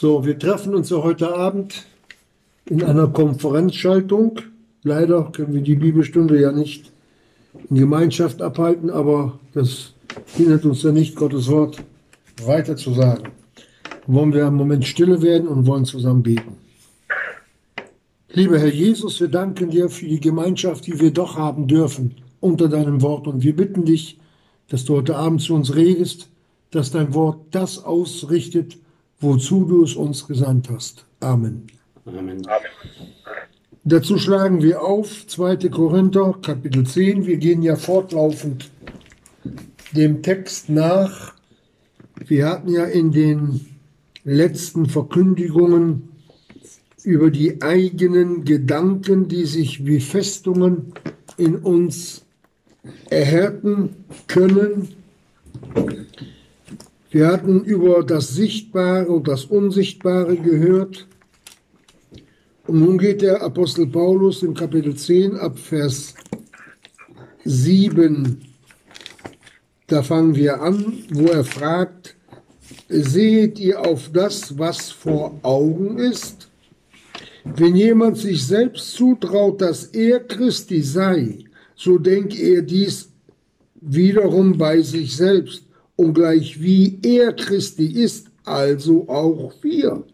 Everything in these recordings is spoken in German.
So, wir treffen uns ja heute Abend in einer Konferenzschaltung. Leider können wir die Bibelstunde ja nicht in Gemeinschaft abhalten, aber das hindert uns ja nicht, Gottes Wort weiter zu sagen. Wollen wir einen Moment stille werden und wollen zusammen beten. Lieber Herr Jesus, wir danken dir für die Gemeinschaft, die wir doch haben dürfen unter deinem Wort. Und wir bitten dich, dass du heute Abend zu uns redest, dass dein Wort das ausrichtet, wozu du es uns gesandt hast. Amen. Amen. Dazu schlagen wir auf 2. Korinther Kapitel 10. Wir gehen ja fortlaufend dem Text nach. Wir hatten ja in den letzten Verkündigungen über die eigenen Gedanken, die sich wie Festungen in uns erhärten können, wir hatten über das Sichtbare und das Unsichtbare gehört. Und nun geht der Apostel Paulus im Kapitel 10 ab Vers 7. Da fangen wir an, wo er fragt, seht ihr auf das, was vor Augen ist? Wenn jemand sich selbst zutraut, dass er Christi sei, so denke er dies wiederum bei sich selbst und gleich wie er Christi ist, also auch wir.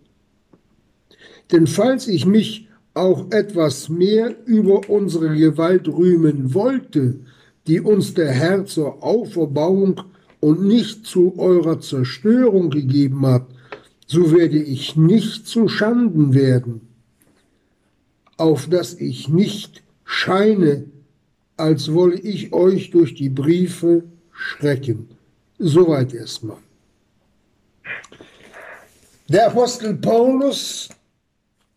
Denn falls ich mich auch etwas mehr über unsere Gewalt rühmen wollte, die uns der Herr zur Auferbauung und nicht zu eurer Zerstörung gegeben hat, so werde ich nicht zu Schanden werden, auf dass ich nicht scheine, als wolle ich euch durch die Briefe schrecken. Soweit erstmal. Der Apostel Paulus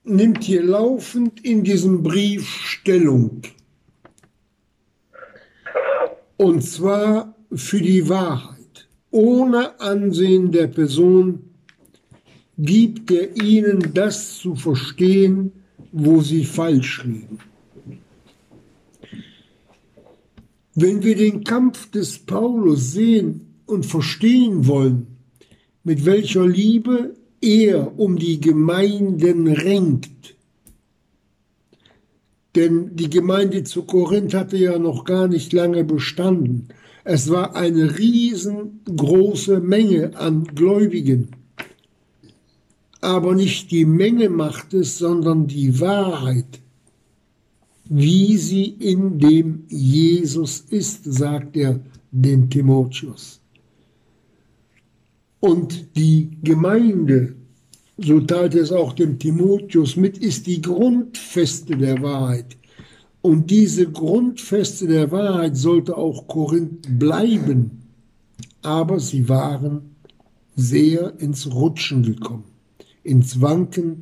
nimmt hier laufend in diesem Brief Stellung. Und zwar für die Wahrheit. Ohne Ansehen der Person gibt er ihnen das zu verstehen, wo sie falsch liegen. Wenn wir den Kampf des Paulus sehen, und verstehen wollen, mit welcher Liebe er um die Gemeinden ringt. Denn die Gemeinde zu Korinth hatte ja noch gar nicht lange bestanden. Es war eine riesengroße Menge an Gläubigen. Aber nicht die Menge macht es, sondern die Wahrheit, wie sie in dem Jesus ist, sagt er dem Timotheus. Und die Gemeinde, so teilte es auch dem Timotheus mit, ist die Grundfeste der Wahrheit. Und diese Grundfeste der Wahrheit sollte auch Korinth bleiben. Aber sie waren sehr ins Rutschen gekommen, ins Wanken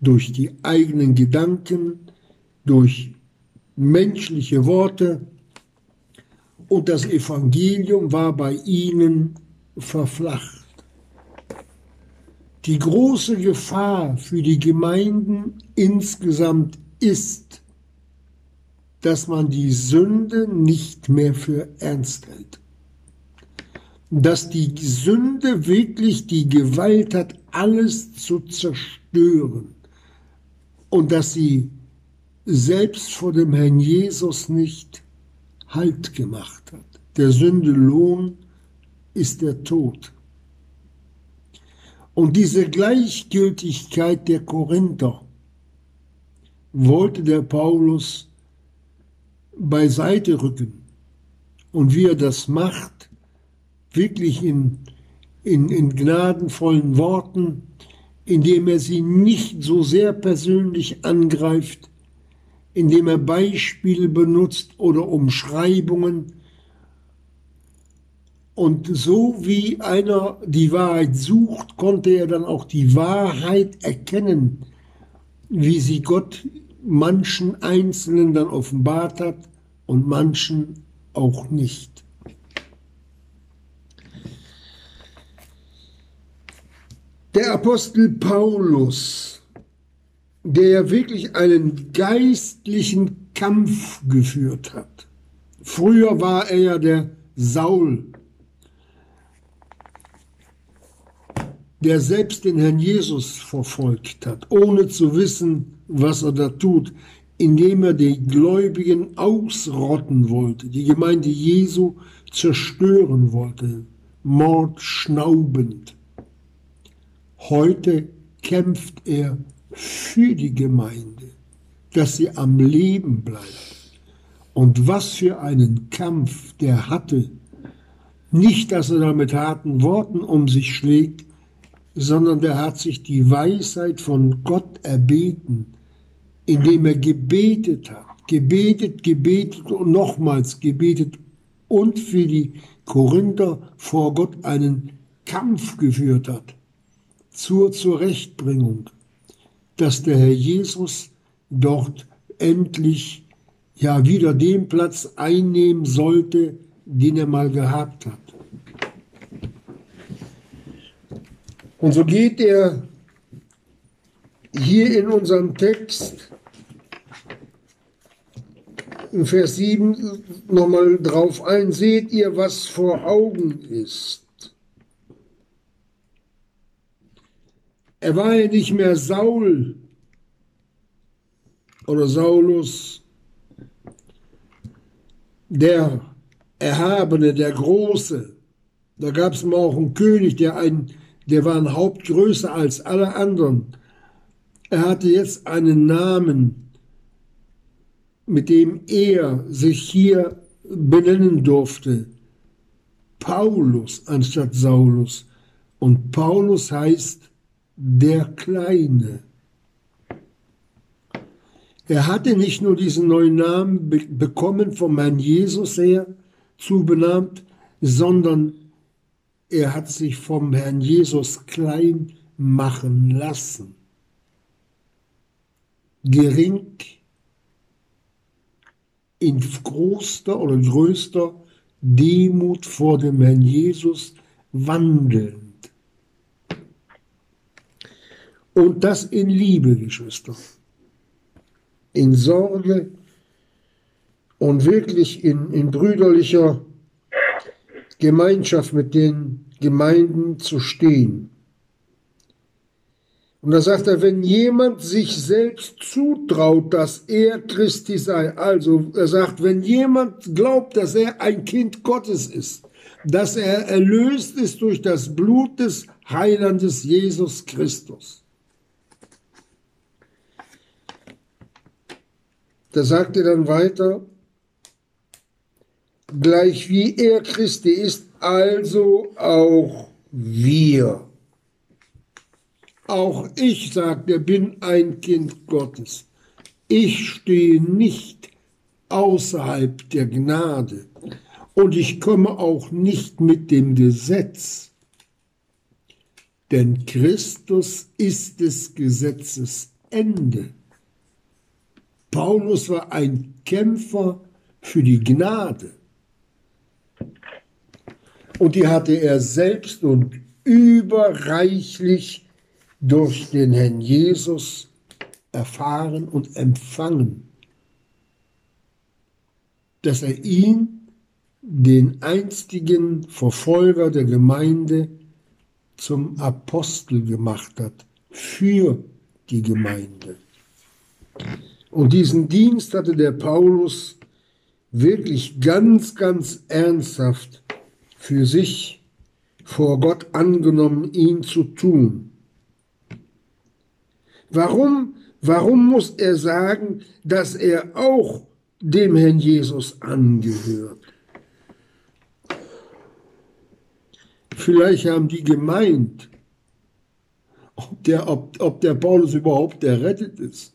durch die eigenen Gedanken, durch menschliche Worte. Und das Evangelium war bei ihnen verflacht. Die große Gefahr für die Gemeinden insgesamt ist, dass man die Sünde nicht mehr für ernst hält. Dass die Sünde wirklich die Gewalt hat, alles zu zerstören. Und dass sie selbst vor dem Herrn Jesus nicht Halt gemacht hat. Der Sünde Lohn ist der Tod. Und diese Gleichgültigkeit der Korinther wollte der Paulus beiseite rücken. Und wie er das macht, wirklich in, in, in gnadenvollen Worten, indem er sie nicht so sehr persönlich angreift, indem er Beispiele benutzt oder Umschreibungen, und so wie einer die Wahrheit sucht, konnte er dann auch die Wahrheit erkennen, wie sie Gott manchen Einzelnen dann offenbart hat und manchen auch nicht. Der Apostel Paulus, der wirklich einen geistlichen Kampf geführt hat. Früher war er ja der Saul der selbst den Herrn Jesus verfolgt hat, ohne zu wissen, was er da tut, indem er die Gläubigen ausrotten wollte, die Gemeinde Jesu zerstören wollte, mordschnaubend. Heute kämpft er für die Gemeinde, dass sie am Leben bleibt. Und was für einen Kampf der hatte. Nicht, dass er da mit harten Worten um sich schlägt, sondern der hat sich die Weisheit von Gott erbeten, indem er gebetet hat, gebetet, gebetet und nochmals gebetet und für die Korinther vor Gott einen Kampf geführt hat zur Zurechtbringung, dass der Herr Jesus dort endlich ja wieder den Platz einnehmen sollte, den er mal gehabt hat. Und so geht er hier in unserem Text in Vers 7 nochmal drauf ein, seht ihr, was vor Augen ist. Er war ja nicht mehr Saul oder Saulus, der Erhabene, der Große. Da gab es mal auch einen König, der, ein, der war ein Haupt größer als alle anderen. Er hatte jetzt einen Namen, mit dem er sich hier benennen durfte. Paulus anstatt Saulus. Und Paulus heißt der Kleine. Er hatte nicht nur diesen neuen Namen be bekommen vom Herrn Jesus her, zubenannt, sondern er hat sich vom Herrn Jesus klein machen lassen. Gering in großer oder größter Demut vor dem Herrn Jesus wandeln. Und das in Liebe, Geschwister. In Sorge und wirklich in, in brüderlicher Gemeinschaft mit den Gemeinden zu stehen. Und da sagt er, wenn jemand sich selbst zutraut, dass er Christi sei, also er sagt, wenn jemand glaubt, dass er ein Kind Gottes ist, dass er erlöst ist durch das Blut des Heilandes Jesus Christus, Da sagt er dann weiter, gleich wie er Christi ist, also auch wir. Auch ich, sagt er, bin ein Kind Gottes. Ich stehe nicht außerhalb der Gnade und ich komme auch nicht mit dem Gesetz. Denn Christus ist des Gesetzes Ende. Paulus war ein Kämpfer für die Gnade. Und die hatte er selbst und überreichlich durch den Herrn Jesus erfahren und empfangen, dass er ihn, den einstigen Verfolger der Gemeinde, zum Apostel gemacht hat für die Gemeinde. Und diesen Dienst hatte der Paulus wirklich ganz, ganz ernsthaft für sich vor Gott angenommen, ihn zu tun. Warum, warum muss er sagen, dass er auch dem Herrn Jesus angehört? Vielleicht haben die gemeint, ob der, ob, ob der Paulus überhaupt errettet ist.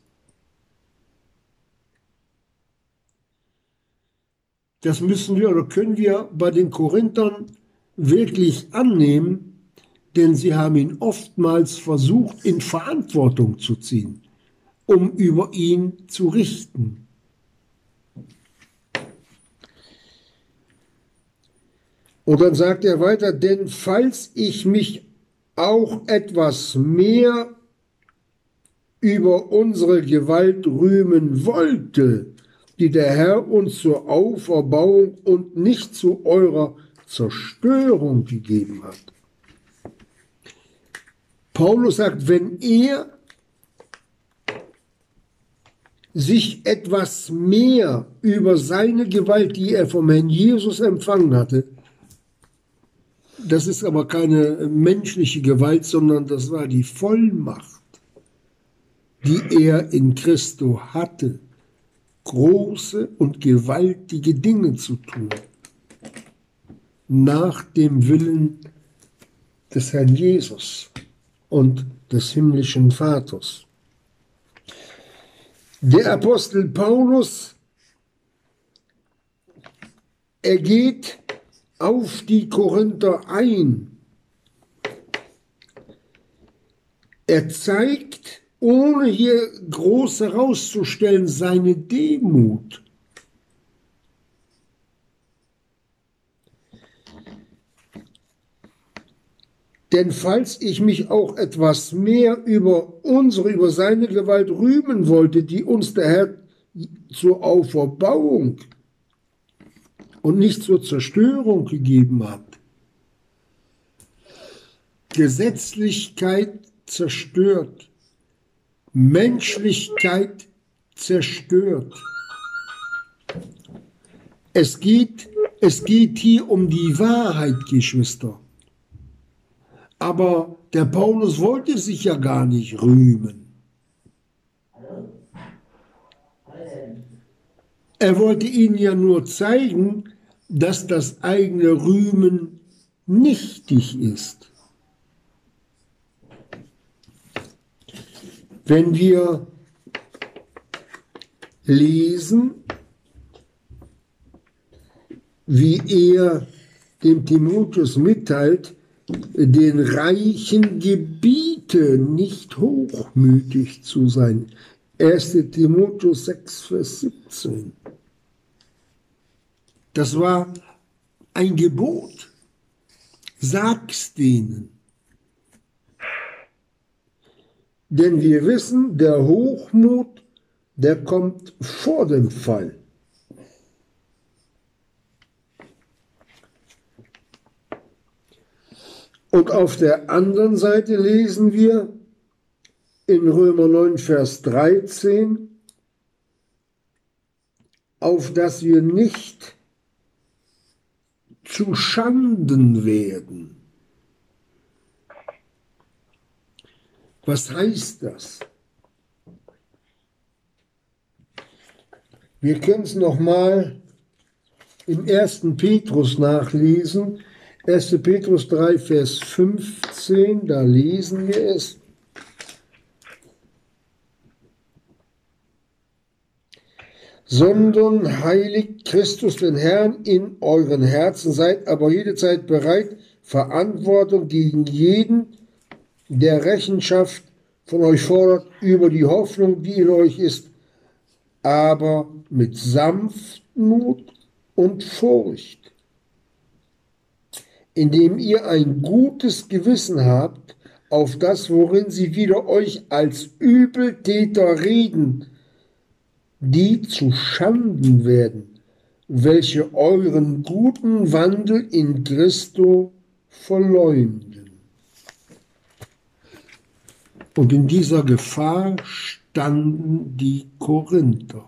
Das müssen wir oder können wir bei den Korinthern wirklich annehmen, denn sie haben ihn oftmals versucht, in Verantwortung zu ziehen, um über ihn zu richten. Und dann sagt er weiter, denn falls ich mich auch etwas mehr über unsere Gewalt rühmen wollte, die der Herr uns zur Auferbauung und nicht zu eurer Zerstörung gegeben hat. Paulus sagt, wenn er sich etwas mehr über seine Gewalt, die er vom Herrn Jesus empfangen hatte, das ist aber keine menschliche Gewalt, sondern das war die Vollmacht, die er in Christo hatte, große und gewaltige Dinge zu tun, nach dem Willen des Herrn Jesus und des himmlischen Vaters. Der Apostel Paulus, er geht auf die Korinther ein. Er zeigt, ohne hier groß herauszustellen, seine Demut. Denn falls ich mich auch etwas mehr über unsere, über seine Gewalt rühmen wollte, die uns der Herr zur Auferbauung und nicht zur Zerstörung gegeben hat. Gesetzlichkeit zerstört, Menschlichkeit zerstört. Es geht, es geht hier um die Wahrheit, Geschwister. Aber der Paulus wollte sich ja gar nicht rühmen. Er wollte ihnen ja nur zeigen, dass das eigene Rühmen nichtig ist. Wenn wir lesen, wie er dem Timotheus mitteilt, den Reichen gebiete, nicht hochmütig zu sein. 1. Timotheus 6, Vers 17. Das war ein Gebot. Sag's denen. Denn wir wissen, der Hochmut, der kommt vor dem Fall. Und auf der anderen Seite lesen wir in Römer 9, Vers 13, auf dass wir nicht zu Schanden werden. Was heißt das? Wir können es nochmal im ersten Petrus nachlesen, 1. Petrus 3, Vers 15, da lesen wir es. Sondern heiligt Christus den Herrn in euren Herzen, seid aber jederzeit bereit, Verantwortung gegen jeden, der Rechenschaft von euch fordert über die Hoffnung, die in euch ist, aber mit Sanftmut und Furcht indem ihr ein gutes Gewissen habt auf das, worin sie wieder euch als Übeltäter reden, die zu Schanden werden, welche euren guten Wandel in Christo verleumden. Und in dieser Gefahr standen die Korinther.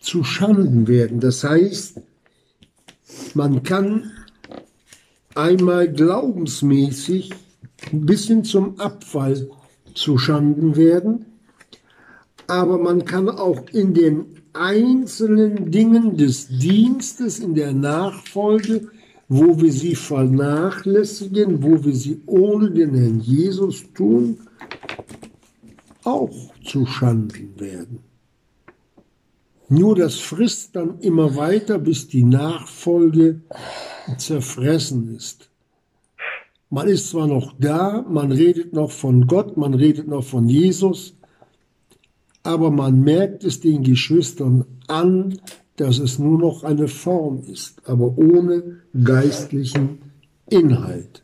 Zu Schanden werden, das heißt, man kann einmal glaubensmäßig bis hin zum Abfall zu Schanden werden, aber man kann auch in den einzelnen Dingen des Dienstes, in der Nachfolge, wo wir sie vernachlässigen, wo wir sie ohne den Herrn Jesus tun, auch zu Schanden werden. Nur das frisst dann immer weiter, bis die Nachfolge zerfressen ist. Man ist zwar noch da, man redet noch von Gott, man redet noch von Jesus, aber man merkt es den Geschwistern an, dass es nur noch eine Form ist, aber ohne geistlichen Inhalt.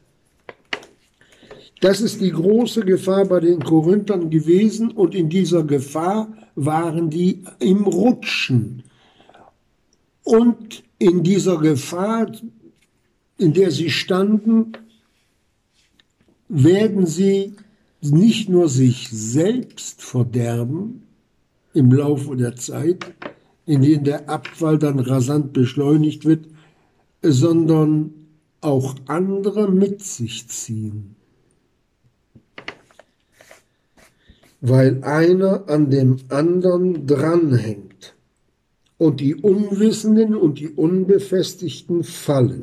Das ist die große Gefahr bei den Korinthern gewesen und in dieser Gefahr waren die im Rutschen. Und in dieser Gefahr, in der sie standen, werden sie nicht nur sich selbst verderben im Laufe der Zeit, in denen der Abfall dann rasant beschleunigt wird, sondern auch andere mit sich ziehen. Weil einer an dem anderen dranhängt und die Unwissenden und die Unbefestigten fallen.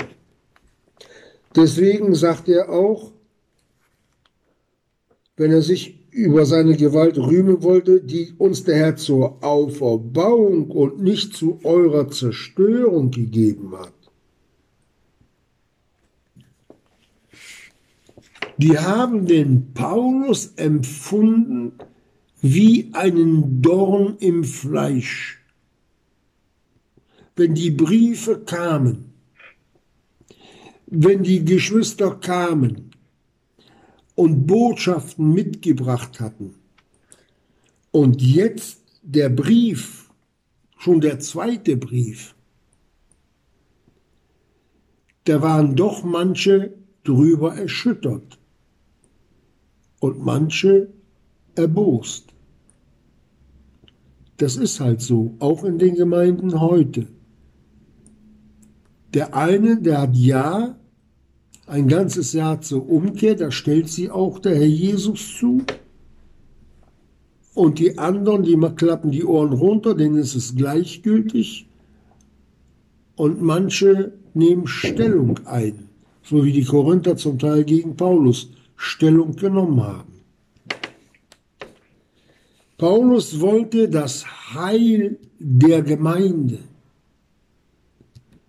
Deswegen sagt er auch, wenn er sich über seine Gewalt rühmen wollte, die uns der Herr zur Auferbauung und nicht zu eurer Zerstörung gegeben hat. Die haben den Paulus empfunden wie einen Dorn im Fleisch. Wenn die Briefe kamen, wenn die Geschwister kamen und Botschaften mitgebracht hatten und jetzt der Brief, schon der zweite Brief, da waren doch manche drüber erschüttert und manche erbost. Das ist halt so, auch in den Gemeinden heute. Der eine, der hat Ja, ein ganzes Jahr zur Umkehr, da stellt sie auch der Herr Jesus zu. Und die anderen, die klappen die Ohren runter, denen ist es gleichgültig. Und manche nehmen Stellung ein, so wie die Korinther zum Teil gegen Paulus Stellung genommen haben. Paulus wollte das Heil der Gemeinde.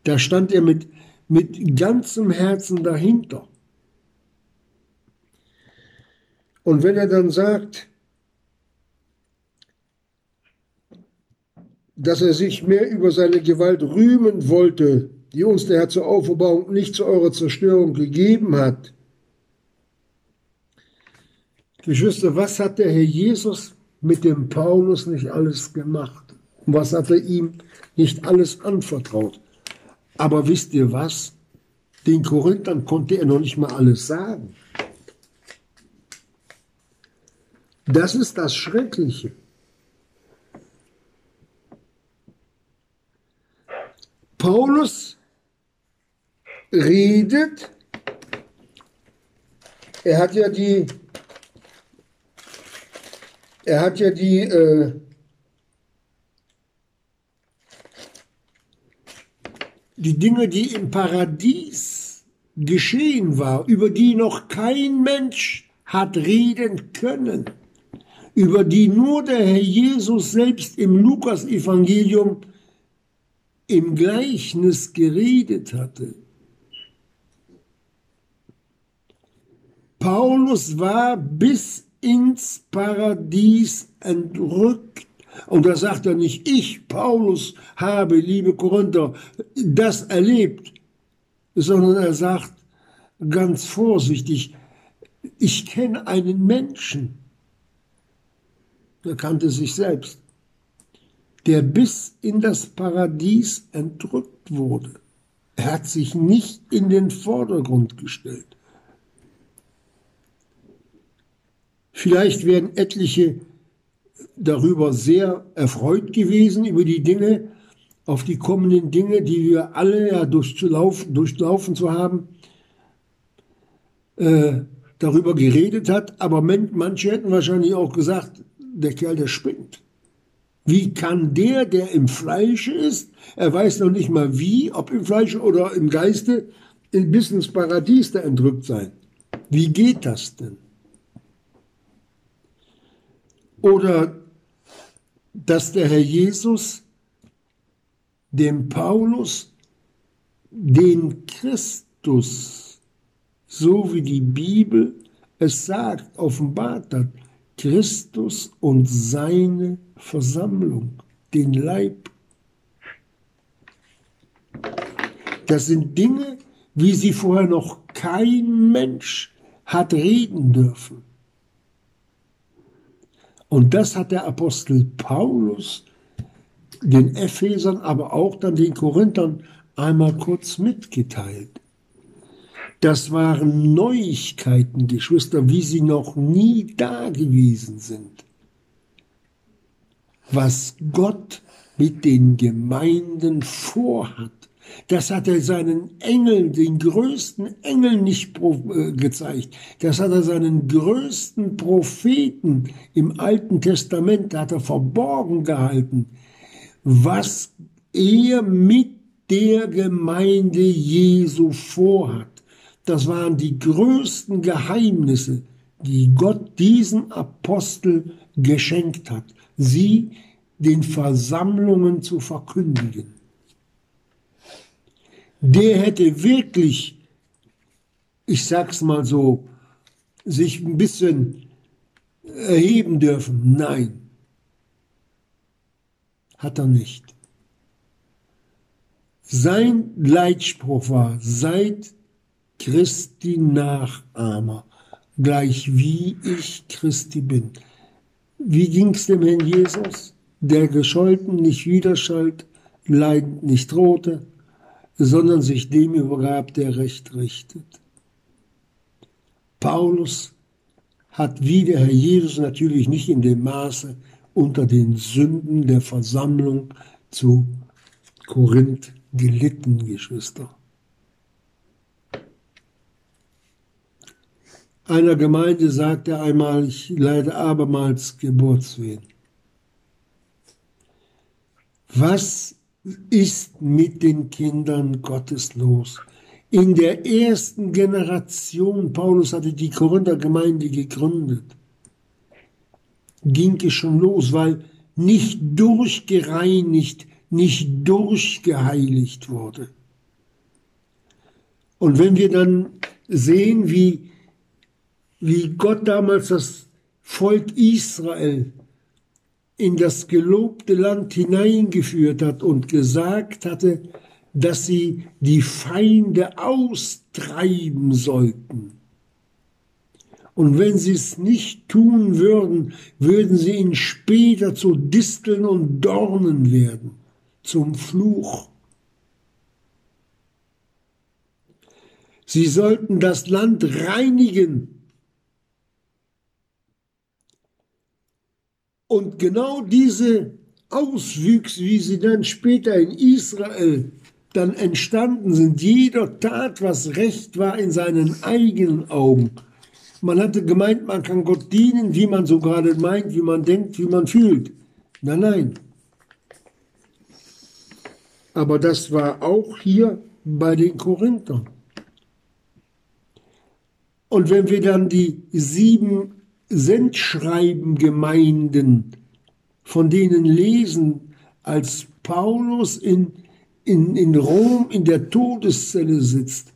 Da stand er mit, mit ganzem Herzen dahinter. Und wenn er dann sagt, dass er sich mehr über seine Gewalt rühmen wollte, die uns der Herr zur Auferbauung nicht zu eurer Zerstörung gegeben hat. Geschwister, was hat der Herr Jesus mit dem Paulus nicht alles gemacht? Was hat er ihm nicht alles anvertraut? Aber wisst ihr was? Den Korinthern konnte er noch nicht mal alles sagen. Das ist das Schreckliche. Paulus redet, er hat ja die, er hat ja die äh, die Dinge, die im Paradies geschehen war, über die noch kein Mensch hat reden können, über die nur der Herr Jesus selbst im Lukas-Evangelium im Gleichnis geredet hatte. Paulus war bis ins Paradies entrückt und da sagt er nicht, ich, Paulus, habe, liebe Korinther, das erlebt, sondern er sagt ganz vorsichtig, ich kenne einen Menschen, der kannte sich selbst, der bis in das Paradies entrückt wurde. Er hat sich nicht in den Vordergrund gestellt. Vielleicht werden etliche darüber sehr erfreut gewesen, über die Dinge, auf die kommenden Dinge, die wir alle ja durchlaufen, durchlaufen zu haben, äh, darüber geredet hat. Aber manche hätten wahrscheinlich auch gesagt, der Kerl, der spinnt. Wie kann der, der im Fleische ist, er weiß noch nicht mal wie, ob im Fleische oder im Geiste, bis ins Paradies da entrückt sein? Wie geht das denn? Oder dass der Herr Jesus dem Paulus den Christus, so wie die Bibel es sagt, offenbart hat, Christus und seine Versammlung, den Leib. Das sind Dinge, wie sie vorher noch kein Mensch hat reden dürfen. Und das hat der Apostel Paulus den Ephesern, aber auch dann den Korinthern einmal kurz mitgeteilt. Das waren Neuigkeiten, Geschwister, wie sie noch nie da gewesen sind. Was Gott mit den Gemeinden vorhat. Das hat er seinen Engeln, den größten Engeln nicht äh, gezeigt. Das hat er seinen größten Propheten im Alten Testament, hat er verborgen gehalten, was er mit der Gemeinde Jesu vorhat. Das waren die größten Geheimnisse, die Gott diesen Apostel geschenkt hat, sie den Versammlungen zu verkündigen. Der hätte wirklich, ich sag's mal so, sich ein bisschen erheben dürfen. Nein, hat er nicht. Sein Leitspruch war, seid Christi Nachahmer, gleich wie ich Christi bin. Wie ging's dem Herrn Jesus? Der gescholten nicht widerschallt, leidend nicht drohte, sondern sich dem übergab, der Recht richtet. Paulus hat wie der Herr Jesus natürlich nicht in dem Maße unter den Sünden der Versammlung zu Korinth gelitten, Geschwister. Einer Gemeinde sagte einmal, ich leide abermals Geburtswehen. Was ist mit den Kindern Gottes los? In der ersten Generation, Paulus hatte die Korinther-Gemeinde gegründet, ging es schon los, weil nicht durchgereinigt, nicht durchgeheiligt wurde. Und wenn wir dann sehen, wie wie Gott damals das Volk Israel in das gelobte Land hineingeführt hat und gesagt hatte, dass sie die Feinde austreiben sollten. Und wenn sie es nicht tun würden, würden sie ihnen später zu Disteln und Dornen werden, zum Fluch. Sie sollten das Land reinigen Und genau diese Auswüchse, wie sie dann später in Israel dann entstanden sind, jeder tat, was recht war in seinen eigenen Augen. Man hatte gemeint, man kann Gott dienen, wie man so gerade meint, wie man denkt, wie man fühlt. Nein, nein. Aber das war auch hier bei den Korinthern. Und wenn wir dann die sieben Sendschreibengemeinden, von denen lesen, als Paulus in, in, in Rom in der Todeszelle sitzt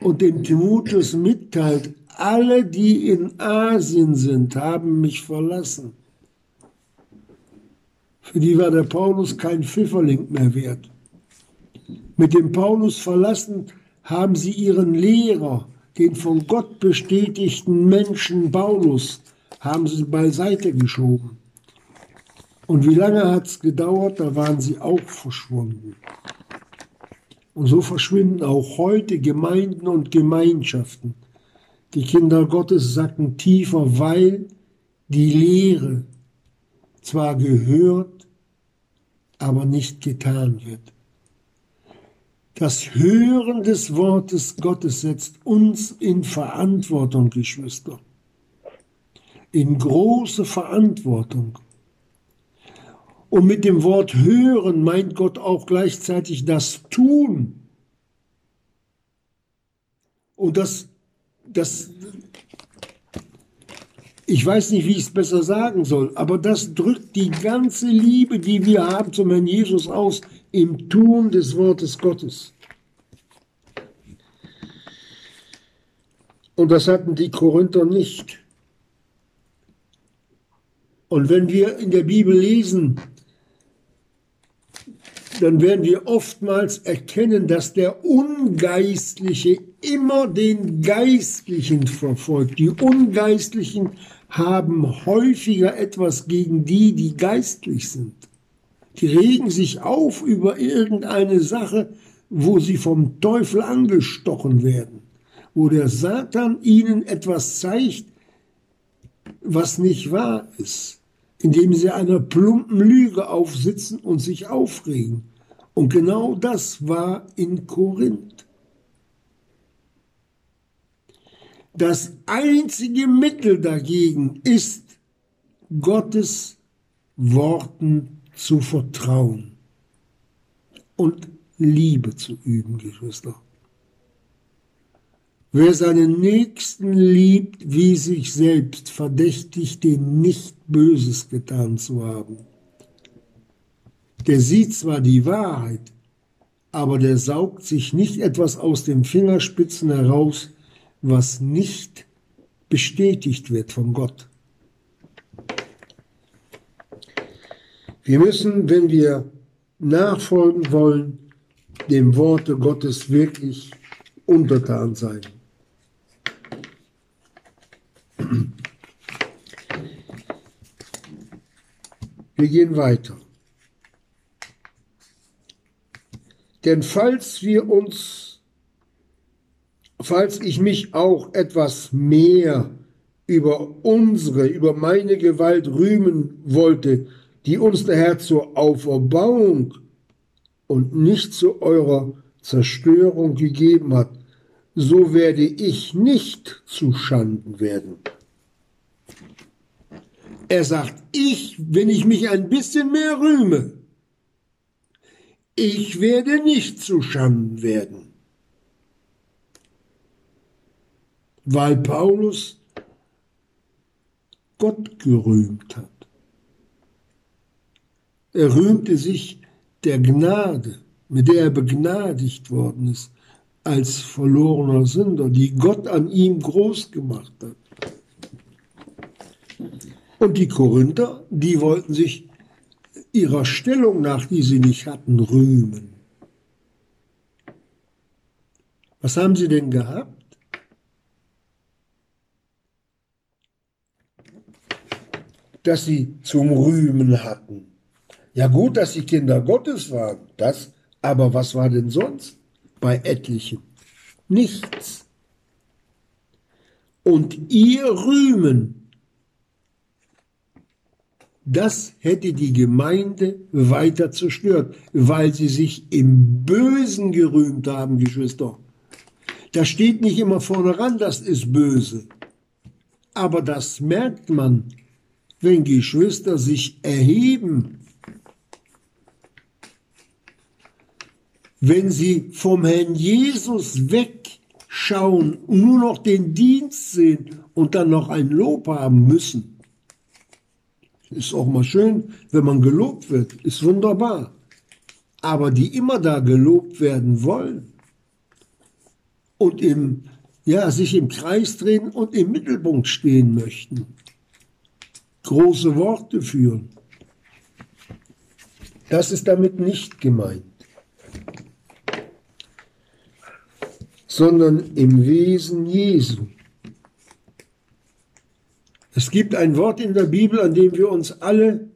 und dem Timotheus mitteilt, alle, die in Asien sind, haben mich verlassen. Für die war der Paulus kein Pfifferling mehr wert. Mit dem Paulus verlassen haben sie ihren Lehrer, den von Gott bestätigten Menschen Paulus, haben sie beiseite geschoben. Und wie lange hat es gedauert, da waren sie auch verschwunden. Und so verschwinden auch heute Gemeinden und Gemeinschaften. Die Kinder Gottes sacken tiefer, weil die Lehre zwar gehört, aber nicht getan wird. Das Hören des Wortes Gottes setzt uns in Verantwortung, Geschwister in große Verantwortung. Und mit dem Wort hören meint Gott auch gleichzeitig das Tun. Und das, das, ich weiß nicht, wie ich es besser sagen soll, aber das drückt die ganze Liebe, die wir haben zum Herrn Jesus aus, im Tun des Wortes Gottes. Und das hatten die Korinther nicht. Und wenn wir in der Bibel lesen, dann werden wir oftmals erkennen, dass der Ungeistliche immer den Geistlichen verfolgt. Die Ungeistlichen haben häufiger etwas gegen die, die geistlich sind. Die regen sich auf über irgendeine Sache, wo sie vom Teufel angestochen werden, wo der Satan ihnen etwas zeigt, was nicht wahr ist, indem sie einer plumpen Lüge aufsitzen und sich aufregen. Und genau das war in Korinth. Das einzige Mittel dagegen ist, Gottes Worten zu vertrauen und Liebe zu üben, Geschwister. Wer seinen Nächsten liebt wie sich selbst, verdächtigt den nicht Böses getan zu haben. Der sieht zwar die Wahrheit, aber der saugt sich nicht etwas aus den Fingerspitzen heraus, was nicht bestätigt wird von Gott. Wir müssen, wenn wir nachfolgen wollen, dem Worte Gottes wirklich untertan sein. Wir gehen weiter. Denn falls wir uns, falls ich mich auch etwas mehr über unsere, über meine Gewalt rühmen wollte, die uns der Herr zur Auferbauung und nicht zu eurer Zerstörung gegeben hat, so werde ich nicht zu Schanden werden. Er sagt, ich, wenn ich mich ein bisschen mehr rühme, ich werde nicht zu Schanden werden. Weil Paulus Gott gerühmt hat. Er rühmte sich der Gnade, mit der er begnadigt worden ist, als verlorener Sünder, die Gott an ihm groß gemacht hat. Und die Korinther, die wollten sich ihrer Stellung nach, die sie nicht hatten, rühmen. Was haben sie denn gehabt? Dass sie zum Rühmen hatten. Ja gut, dass sie Kinder Gottes waren, das, aber was war denn sonst bei etlichen? Nichts. Und ihr Rühmen, das hätte die Gemeinde weiter zerstört, weil sie sich im Bösen gerühmt haben, Geschwister. Da steht nicht immer vorne ran, das ist böse. Aber das merkt man, wenn Geschwister sich erheben wenn sie vom Herrn Jesus wegschauen und nur noch den Dienst sehen und dann noch ein Lob haben müssen. Ist auch mal schön, wenn man gelobt wird, ist wunderbar. Aber die immer da gelobt werden wollen und im, ja, sich im Kreis drehen und im Mittelpunkt stehen möchten, große Worte führen, das ist damit nicht gemeint. Sondern im Wesen Jesu. Es gibt ein Wort in der Bibel, an dem wir uns alle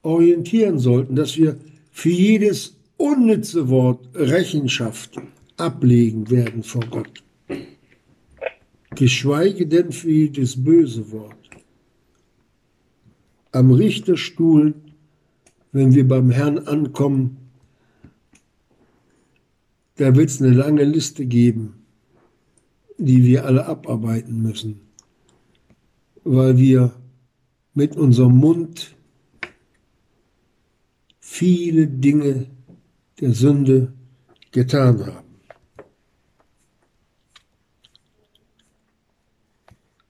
orientieren sollten, dass wir für jedes unnütze Wort Rechenschaft ablegen werden vor Gott. Geschweige denn für jedes böse Wort. Am Richterstuhl, wenn wir beim Herrn ankommen, da wird es eine lange Liste geben, die wir alle abarbeiten müssen, weil wir mit unserem Mund viele Dinge der Sünde getan haben.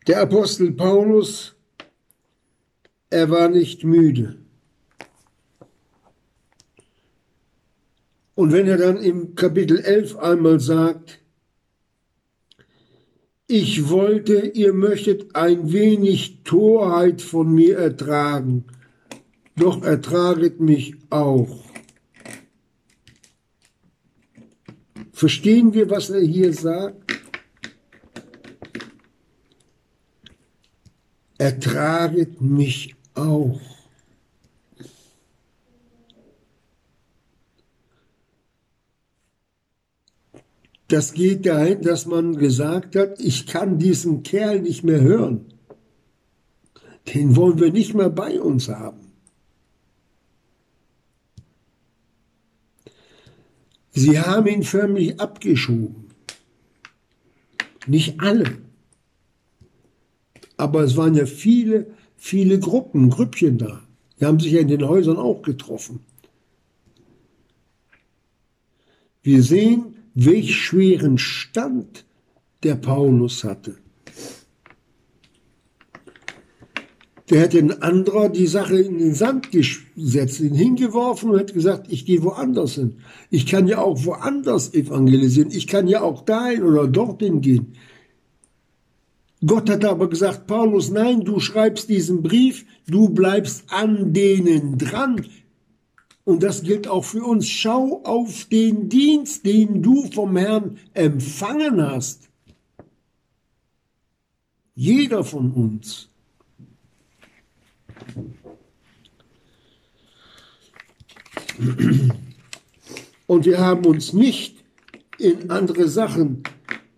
Der Apostel Paulus, er war nicht müde. Und wenn er dann im Kapitel 11 einmal sagt, ich wollte, ihr möchtet ein wenig Torheit von mir ertragen, doch ertraget mich auch. Verstehen wir, was er hier sagt? Ertraget mich auch. Das geht dahin, dass man gesagt hat, ich kann diesen Kerl nicht mehr hören. Den wollen wir nicht mehr bei uns haben. Sie haben ihn förmlich abgeschoben. Nicht alle. Aber es waren ja viele, viele Gruppen, Grüppchen da. Die haben sich ja in den Häusern auch getroffen. Wir sehen, welch schweren Stand der Paulus hatte. Der hätte ein anderer die Sache in den Sand gesetzt, ihn hingeworfen und hätte gesagt, ich gehe woanders hin. Ich kann ja auch woanders evangelisieren. Ich kann ja auch dahin oder dorthin gehen. Gott hat aber gesagt, Paulus, nein, du schreibst diesen Brief, du bleibst an denen dran. Und das gilt auch für uns. Schau auf den Dienst, den du vom Herrn empfangen hast. Jeder von uns. Und wir haben uns nicht in andere Sachen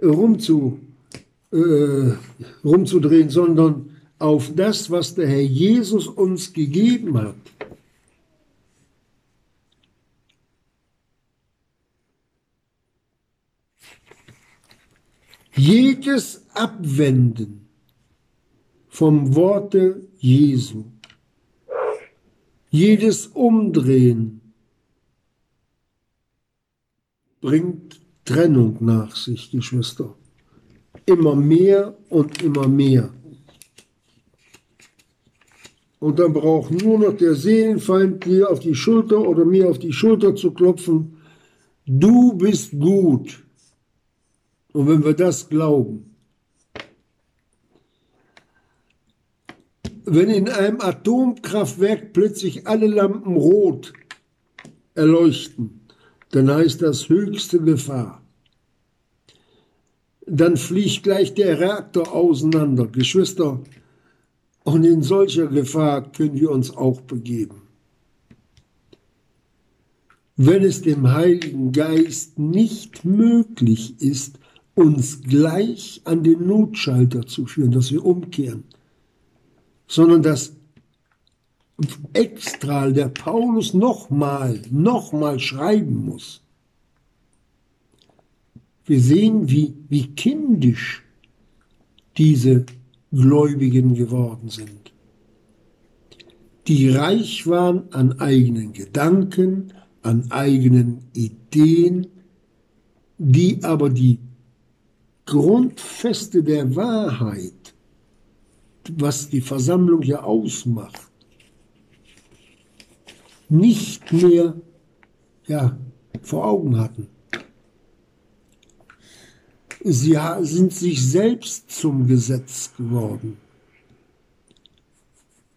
rumzu, äh, rumzudrehen, sondern auf das, was der Herr Jesus uns gegeben hat. Jedes Abwenden vom Worte Jesu, jedes Umdrehen bringt Trennung nach sich, Geschwister immer mehr und immer mehr. Und dann braucht nur noch der Seelenfeind dir auf die Schulter oder mir auf die Schulter zu klopfen. Du bist gut. Und wenn wir das glauben, wenn in einem Atomkraftwerk plötzlich alle Lampen rot erleuchten, dann heißt das höchste Gefahr dann fliegt gleich der Reaktor auseinander. Geschwister, und in solcher Gefahr können wir uns auch begeben. Wenn es dem Heiligen Geist nicht möglich ist, uns gleich an den Notschalter zu führen, dass wir umkehren, sondern dass extra der Paulus nochmal, nochmal schreiben muss, wir sehen, wie, wie kindisch diese Gläubigen geworden sind, die reich waren an eigenen Gedanken, an eigenen Ideen, die aber die Grundfeste der Wahrheit, was die Versammlung ja ausmacht, nicht mehr ja, vor Augen hatten. Sie sind sich selbst zum Gesetz geworden.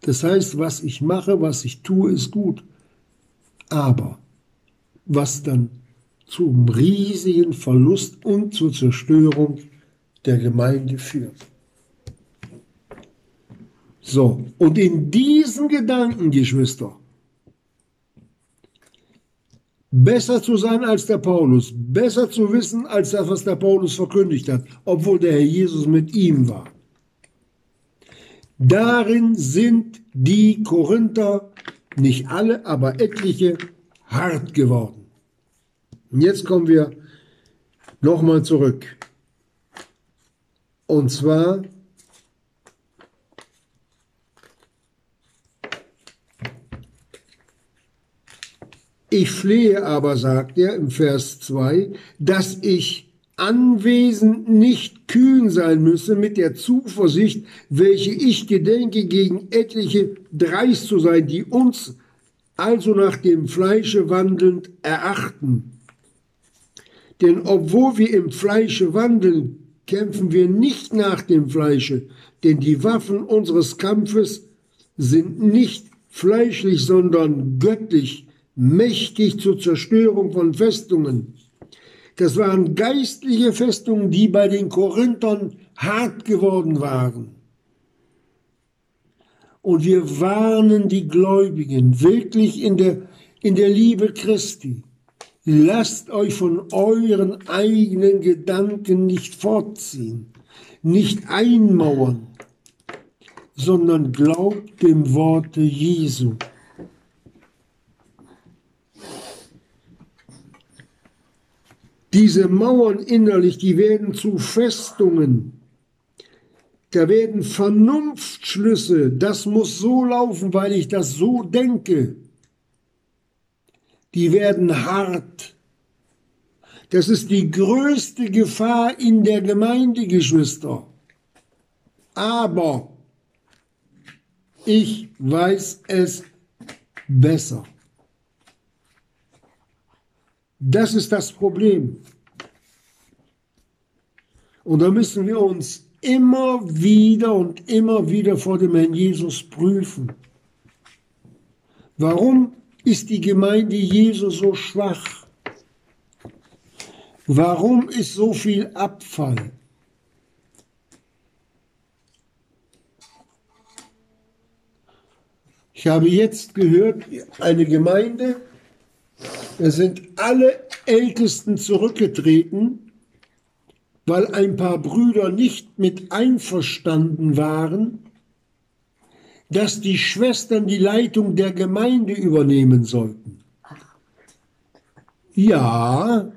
Das heißt, was ich mache, was ich tue, ist gut. Aber was dann zum riesigen Verlust und zur Zerstörung der Gemeinde führt. So, und in diesen Gedanken, Geschwister, besser zu sein als der Paulus, besser zu wissen als das, was der Paulus verkündigt hat, obwohl der Herr Jesus mit ihm war. Darin sind die Korinther, nicht alle, aber etliche, hart geworden. Und jetzt kommen wir nochmal zurück. Und zwar Ich flehe aber, sagt er im Vers 2, dass ich anwesend nicht kühn sein müsse mit der Zuversicht, welche ich gedenke, gegen etliche dreist zu sein, die uns also nach dem Fleische wandelnd erachten. Denn obwohl wir im Fleische wandeln, kämpfen wir nicht nach dem Fleische, denn die Waffen unseres Kampfes sind nicht fleischlich, sondern göttlich, mächtig zur Zerstörung von Festungen. Das waren geistliche Festungen, die bei den Korinthern hart geworden waren. Und wir warnen die Gläubigen wirklich in der, in der Liebe Christi, Lasst euch von euren eigenen Gedanken nicht fortziehen, nicht einmauern, sondern glaubt dem Worte Jesu. Diese Mauern innerlich, die werden zu Festungen. Da werden Vernunftschlüsse. Das muss so laufen, weil ich das so denke. Die werden hart. Das ist die größte Gefahr in der Gemeinde, Geschwister. Aber ich weiß es besser. Das ist das Problem. Und da müssen wir uns immer wieder und immer wieder vor dem Herrn Jesus prüfen. Warum ist die Gemeinde Jesu so schwach? Warum ist so viel Abfall? Ich habe jetzt gehört, eine Gemeinde, da sind alle Ältesten zurückgetreten, weil ein paar Brüder nicht mit einverstanden waren, dass die Schwestern die Leitung der Gemeinde übernehmen sollten. Ja,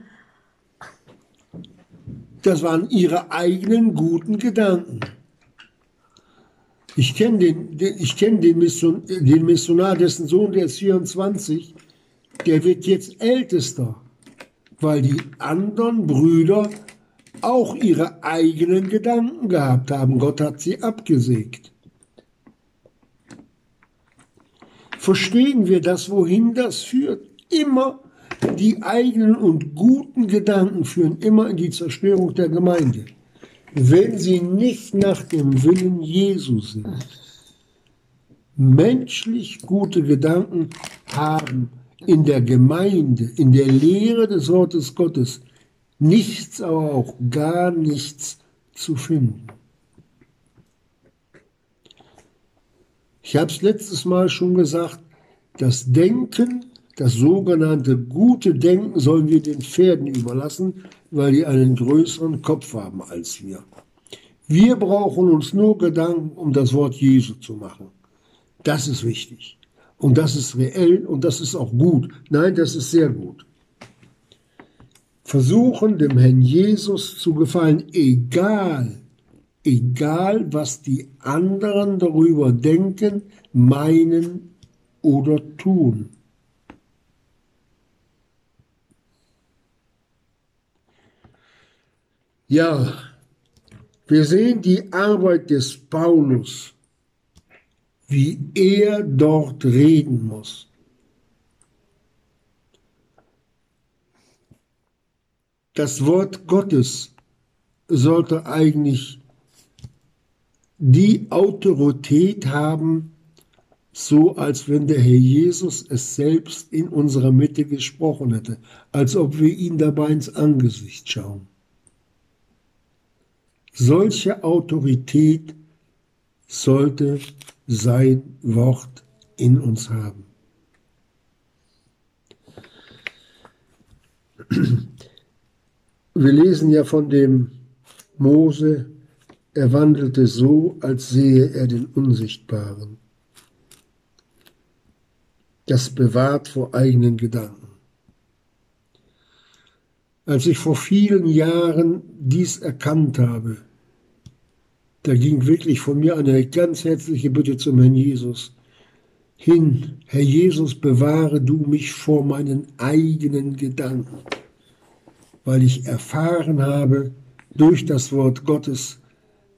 das waren ihre eigenen guten Gedanken. Ich kenne den, den, kenn den, Mission, den Missionar, dessen Sohn, der ist 24, der wird jetzt ältester, weil die anderen Brüder auch ihre eigenen Gedanken gehabt haben. Gott hat sie abgesägt. Verstehen wir das, wohin das führt? Immer die eigenen und guten Gedanken führen immer in die Zerstörung der Gemeinde, wenn sie nicht nach dem Willen Jesu sind. Menschlich gute Gedanken haben in der Gemeinde, in der Lehre des Wortes Gottes nichts, aber auch gar nichts zu finden. Ich habe es letztes Mal schon gesagt, das Denken, das sogenannte gute Denken sollen wir den Pferden überlassen, weil die einen größeren Kopf haben als wir. Wir brauchen uns nur Gedanken, um das Wort Jesu zu machen. Das ist wichtig. Und das ist reell und das ist auch gut. Nein, das ist sehr gut. Versuchen, dem Herrn Jesus zu gefallen, egal, egal, was die anderen darüber denken, meinen oder tun. Ja, wir sehen die Arbeit des Paulus wie er dort reden muss. Das Wort Gottes sollte eigentlich die Autorität haben, so als wenn der Herr Jesus es selbst in unserer Mitte gesprochen hätte, als ob wir ihn dabei ins Angesicht schauen. Solche Autorität sollte sein Wort in uns haben. Wir lesen ja von dem Mose, er wandelte so, als sehe er den Unsichtbaren. Das bewahrt vor eigenen Gedanken. Als ich vor vielen Jahren dies erkannt habe, da ging wirklich von mir eine ganz herzliche Bitte zum Herrn Jesus. Hin, Herr Jesus, bewahre du mich vor meinen eigenen Gedanken, weil ich erfahren habe durch das Wort Gottes,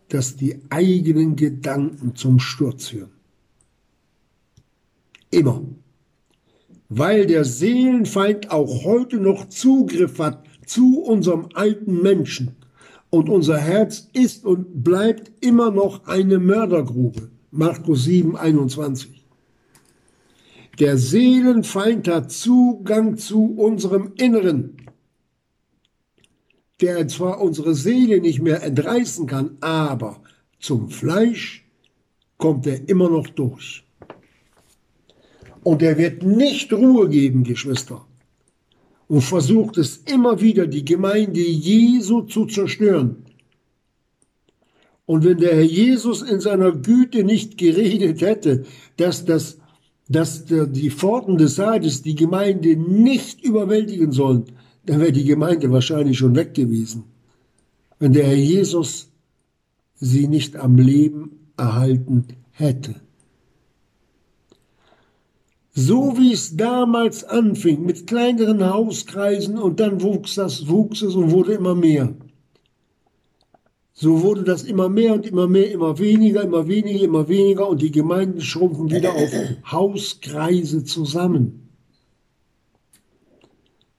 dass die eigenen Gedanken zum Sturz führen. Immer. Weil der Seelenfeind auch heute noch Zugriff hat zu unserem alten Menschen und unser Herz ist und bleibt immer noch eine Mördergrube. Markus 7, 21. Der Seelenfeind hat Zugang zu unserem Inneren, der zwar unsere Seele nicht mehr entreißen kann, aber zum Fleisch kommt er immer noch durch. Und er wird nicht Ruhe geben, Geschwister. und versucht es immer wieder, die Gemeinde Jesu zu zerstören. Und wenn der Herr Jesus in seiner Güte nicht geredet hätte, dass, das, dass die Pforten des Hades die Gemeinde nicht überwältigen sollen, dann wäre die Gemeinde wahrscheinlich schon weg gewesen. Wenn der Herr Jesus sie nicht am Leben erhalten hätte. So wie es damals anfing mit kleineren Hauskreisen und dann wuchs das, wuchs es und wurde immer mehr. So wurde das immer mehr und immer mehr, immer weniger, immer weniger, immer weniger und die Gemeinden schrumpfen wieder auf Hauskreise zusammen.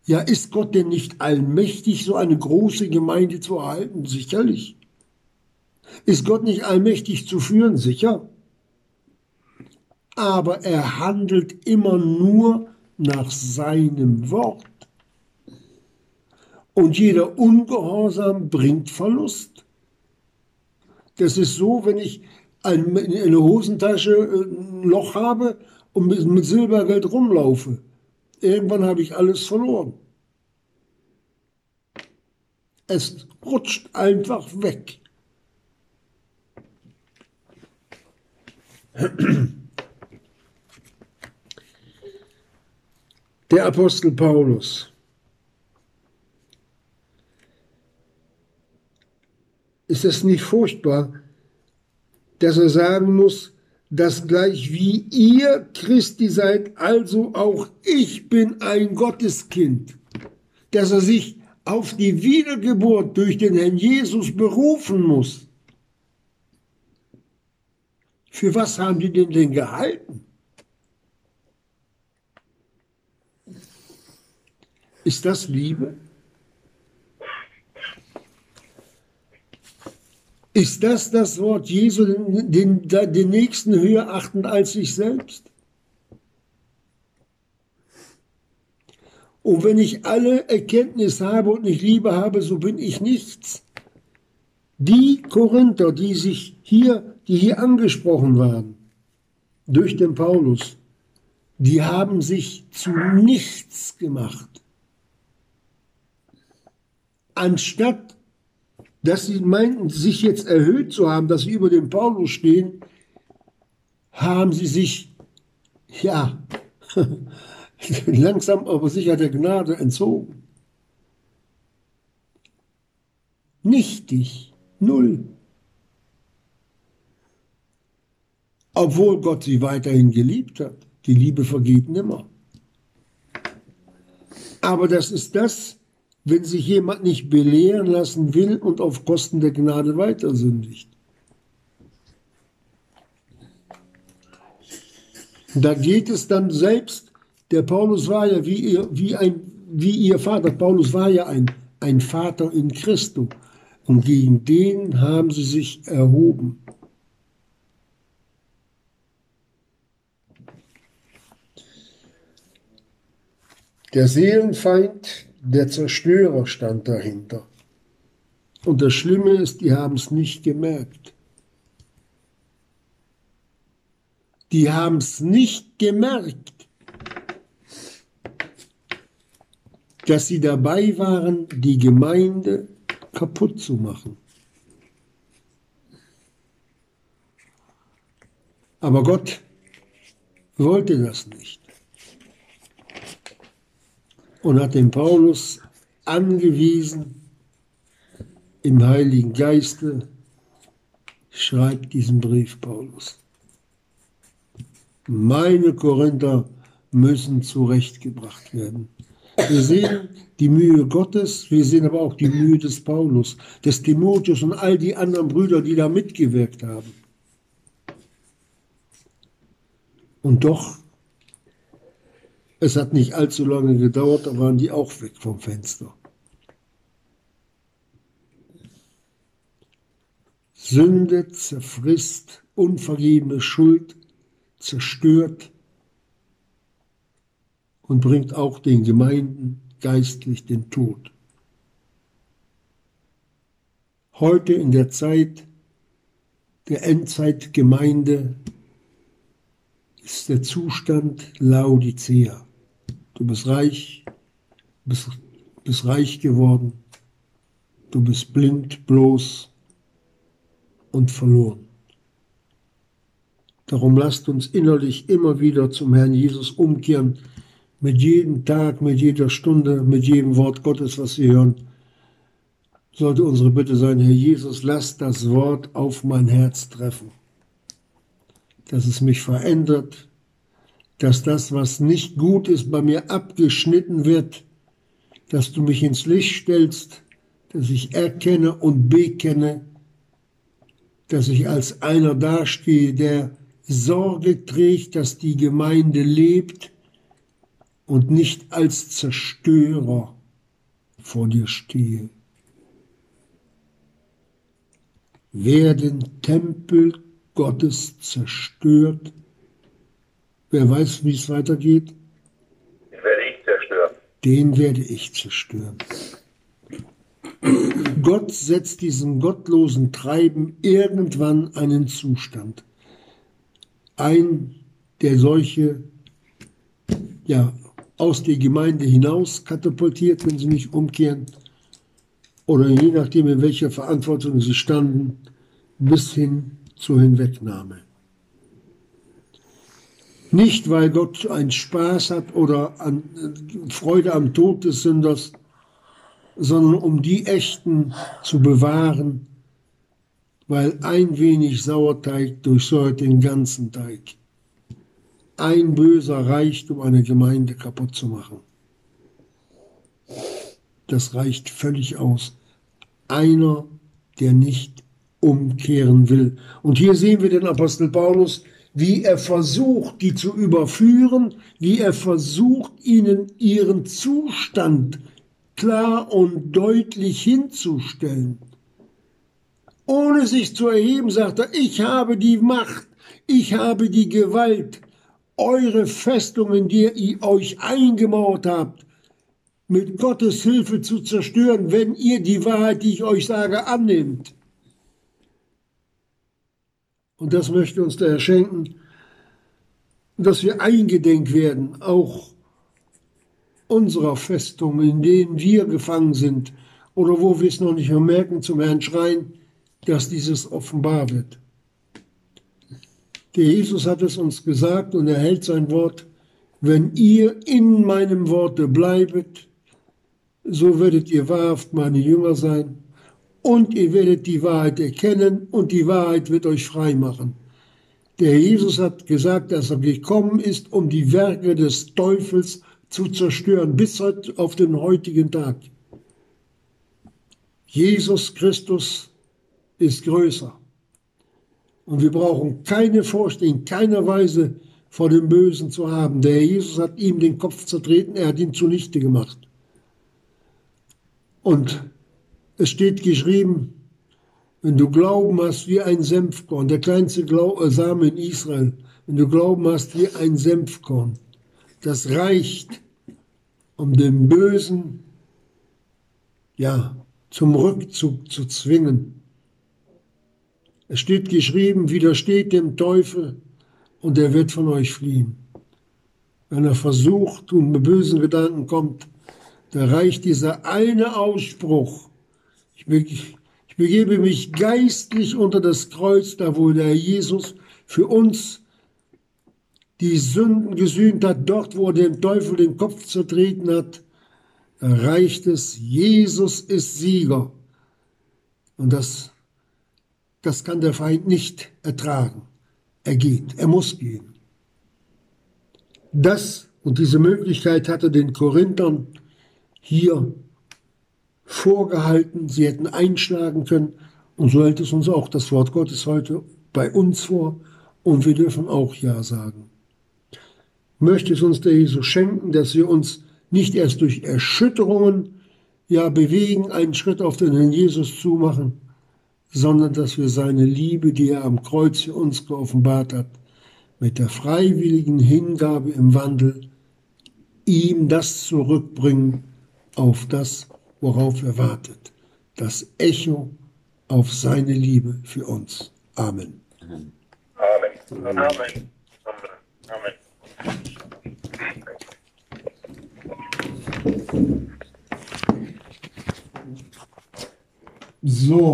Ja, ist Gott denn nicht allmächtig, so eine große Gemeinde zu erhalten? Sicherlich. Ist Gott nicht allmächtig zu führen? Sicher. Aber er handelt immer nur nach seinem Wort. Und jeder Ungehorsam bringt Verlust. Das ist so, wenn ich in der Hosentasche äh, ein Loch habe und mit Silbergeld rumlaufe. Irgendwann habe ich alles verloren. Es rutscht einfach weg. Der Apostel Paulus ist es nicht furchtbar, dass er sagen muss, dass gleich wie ihr Christi seid, also auch ich bin ein Gotteskind, dass er sich auf die Wiedergeburt durch den Herrn Jesus berufen muss. Für was haben die denn denn gehalten? Ist das Liebe? Ist das das Wort Jesu, den, den, den Nächsten höher achten als sich selbst? Und wenn ich alle Erkenntnis habe und nicht Liebe habe, so bin ich nichts. Die Korinther, die sich hier, die hier angesprochen waren, durch den Paulus, die haben sich zu nichts gemacht. Anstatt dass sie meinten, sich jetzt erhöht zu haben, dass sie über dem Paulus stehen, haben sie sich, ja, langsam aber sicher der Gnade entzogen. Nichtig, null. Obwohl Gott sie weiterhin geliebt hat. Die Liebe vergeht nimmer. Aber das ist das, wenn sich jemand nicht belehren lassen will und auf Kosten der Gnade weiter sündigt. Da geht es dann selbst, der Paulus war ja wie ihr, wie ein, wie ihr Vater, Paulus war ja ein, ein Vater in Christo. Und gegen den haben sie sich erhoben. Der Seelenfeind der Zerstörer stand dahinter. Und das Schlimme ist, die haben es nicht gemerkt. Die haben es nicht gemerkt, dass sie dabei waren, die Gemeinde kaputt zu machen. Aber Gott wollte das nicht und hat den Paulus angewiesen, im Heiligen Geiste, schreibt diesen Brief Paulus. Meine Korinther müssen zurechtgebracht werden. Wir sehen die Mühe Gottes, wir sehen aber auch die Mühe des Paulus, des Timotheus und all die anderen Brüder, die da mitgewirkt haben. Und doch es hat nicht allzu lange gedauert, da waren die auch weg vom Fenster. Sünde zerfrisst, unvergebene Schuld zerstört und bringt auch den Gemeinden geistlich den Tod. Heute in der Zeit der Endzeitgemeinde ist der Zustand Laodicea. Du bist reich, bist, bist reich geworden, du bist blind, bloß und verloren. Darum lasst uns innerlich immer wieder zum Herrn Jesus umkehren, mit jedem Tag, mit jeder Stunde, mit jedem Wort Gottes, was wir hören. Sollte unsere Bitte sein, Herr Jesus, lass das Wort auf mein Herz treffen, dass es mich verändert, dass das, was nicht gut ist, bei mir abgeschnitten wird, dass du mich ins Licht stellst, dass ich erkenne und bekenne, dass ich als einer dastehe, der Sorge trägt, dass die Gemeinde lebt und nicht als Zerstörer vor dir stehe. Wer den Tempel Gottes zerstört, wer weiß, wie es weitergeht? Den werde ich zerstören. Den werde ich zerstören. Gott setzt diesem gottlosen Treiben irgendwann einen Zustand ein, der solche ja, aus der Gemeinde hinaus katapultiert, wenn sie nicht umkehren, oder je nachdem, in welcher Verantwortung sie standen, bis hin zur Hinwegnahme. Nicht, weil Gott einen Spaß hat oder an, Freude am Tod des Sünders, sondern um die Echten zu bewahren, weil ein wenig Sauerteig durchsäuert den ganzen Teig. Ein Böser reicht, um eine Gemeinde kaputt zu machen. Das reicht völlig aus. Einer, der nicht umkehren will. Und hier sehen wir den Apostel Paulus, wie er versucht, die zu überführen, wie er versucht, ihnen ihren Zustand klar und deutlich hinzustellen. Ohne sich zu erheben, sagt er, ich habe die Macht, ich habe die Gewalt, eure Festungen, die ihr euch eingemauert habt, mit Gottes Hilfe zu zerstören, wenn ihr die Wahrheit, die ich euch sage, annehmt. Und das möchte uns der Herr schenken, dass wir eingedenk werden, auch unserer Festungen, in denen wir gefangen sind oder wo wir es noch nicht mehr merken, zum Herrn schreien, dass dieses offenbar wird. Der Jesus hat es uns gesagt und er hält sein Wort, wenn ihr in meinem Worte bleibet, so werdet ihr wahrhaft meine Jünger sein und ihr werdet die Wahrheit erkennen und die Wahrheit wird euch frei machen. Der Jesus hat gesagt, dass er gekommen ist, um die Werke des Teufels zu zerstören, bis auf den heutigen Tag. Jesus Christus ist größer. Und wir brauchen keine Furcht in keiner Weise vor dem Bösen zu haben. Der Jesus hat ihm den Kopf zertreten, er hat ihn zunichte gemacht. Und es steht geschrieben, wenn du Glauben hast wie ein Senfkorn, der kleinste äh, Same in Israel, wenn du Glauben hast wie ein Senfkorn, das reicht, um den Bösen ja, zum Rückzug zu zwingen. Es steht geschrieben, widersteht dem Teufel und er wird von euch fliehen. Wenn er versucht und mit bösen Gedanken kommt, da reicht dieser eine Ausspruch. Ich, be ich begebe mich geistlich unter das Kreuz, da wo der Jesus für uns die Sünden gesühnt hat, dort wo er dem Teufel den Kopf zertreten hat, reicht es, Jesus ist Sieger. Und das das kann der Feind nicht ertragen. Er geht, er muss gehen. Das und diese Möglichkeit hatte den Korinthern hier vorgehalten. Sie hätten einschlagen können. Und so hält es uns auch das Wort Gottes heute bei uns vor. Und wir dürfen auch Ja sagen. Möchte es uns der Jesus schenken, dass wir uns nicht erst durch Erschütterungen ja bewegen, einen Schritt auf den Herrn Jesus zu machen, sondern dass wir seine Liebe, die er am Kreuz für uns geoffenbart hat, mit der freiwilligen Hingabe im Wandel ihm das zurückbringen auf das, worauf er wartet, das Echo auf seine Liebe für uns. Amen. Amen. Amen. Amen. Amen. So.